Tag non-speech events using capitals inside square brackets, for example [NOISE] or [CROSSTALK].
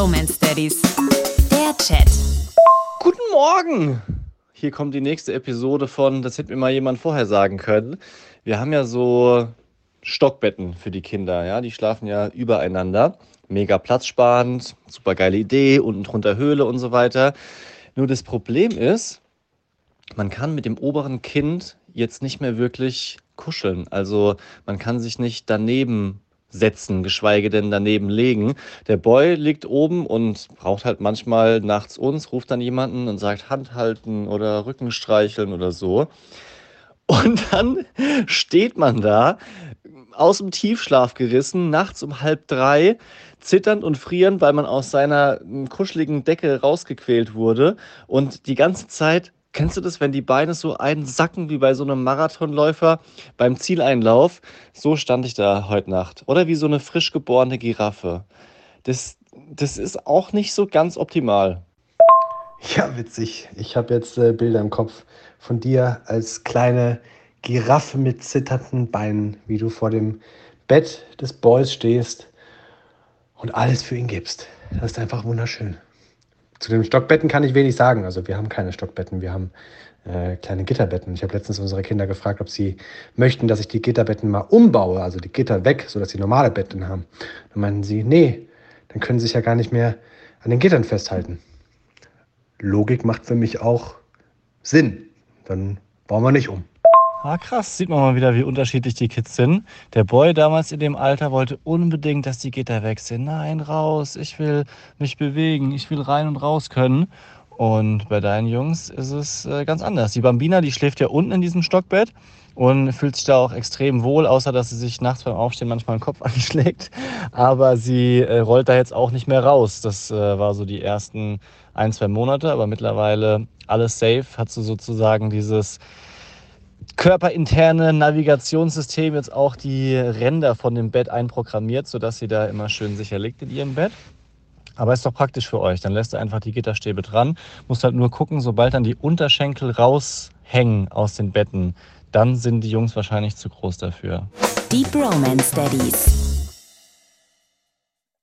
Bromance Daddies. Der Chat. Guten Morgen! Hier kommt die nächste Episode von, das hätte mir mal jemand vorher sagen können. Wir haben ja so Stockbetten für die Kinder, ja, die schlafen ja übereinander. Mega platzsparend, super geile Idee, unten drunter Höhle und so weiter. Nur das Problem ist, man kann mit dem oberen Kind jetzt nicht mehr wirklich kuscheln. Also man kann sich nicht daneben setzen, geschweige denn daneben legen. Der Boy liegt oben und braucht halt manchmal nachts uns, ruft dann jemanden und sagt Hand halten oder Rücken streicheln oder so. Und dann steht man da, aus dem Tiefschlaf gerissen, nachts um halb drei, zitternd und frierend, weil man aus seiner kuscheligen Decke rausgequält wurde und die ganze Zeit Kennst du das, wenn die Beine so einsacken wie bei so einem Marathonläufer beim Zieleinlauf? So stand ich da heute Nacht. Oder wie so eine frisch geborene Giraffe. Das, das ist auch nicht so ganz optimal. Ja, witzig. Ich habe jetzt äh, Bilder im Kopf von dir als kleine Giraffe mit zitternden Beinen, wie du vor dem Bett des Boys stehst und alles für ihn gibst. Das ist einfach wunderschön. Zu den Stockbetten kann ich wenig sagen. Also wir haben keine Stockbetten, wir haben äh, kleine Gitterbetten. Ich habe letztens unsere Kinder gefragt, ob sie möchten, dass ich die Gitterbetten mal umbaue, also die Gitter weg, sodass sie normale Betten haben. Dann meinten sie, nee, dann können sie sich ja gar nicht mehr an den Gittern festhalten. Logik macht für mich auch Sinn. Dann bauen wir nicht um. Ah, krass, sieht man mal wieder, wie unterschiedlich die Kids sind. Der Boy damals in dem Alter wollte unbedingt, dass die Gitter weg sind. Nein, raus, ich will mich bewegen, ich will rein und raus können. Und bei deinen Jungs ist es äh, ganz anders. Die Bambina, die schläft ja unten in diesem Stockbett und fühlt sich da auch extrem wohl, außer dass sie sich nachts beim Aufstehen manchmal den Kopf [LAUGHS] anschlägt. Aber sie äh, rollt da jetzt auch nicht mehr raus. Das äh, war so die ersten ein, zwei Monate, aber mittlerweile alles safe, hat sie sozusagen dieses körperinterne Navigationssystem jetzt auch die Ränder von dem Bett einprogrammiert, sodass sie da immer schön sicher liegt in ihrem Bett. Aber ist doch praktisch für euch. Dann lässt ihr einfach die Gitterstäbe dran. Musst halt nur gucken, sobald dann die Unterschenkel raushängen aus den Betten, dann sind die Jungs wahrscheinlich zu groß dafür. Deep Romance Daddies.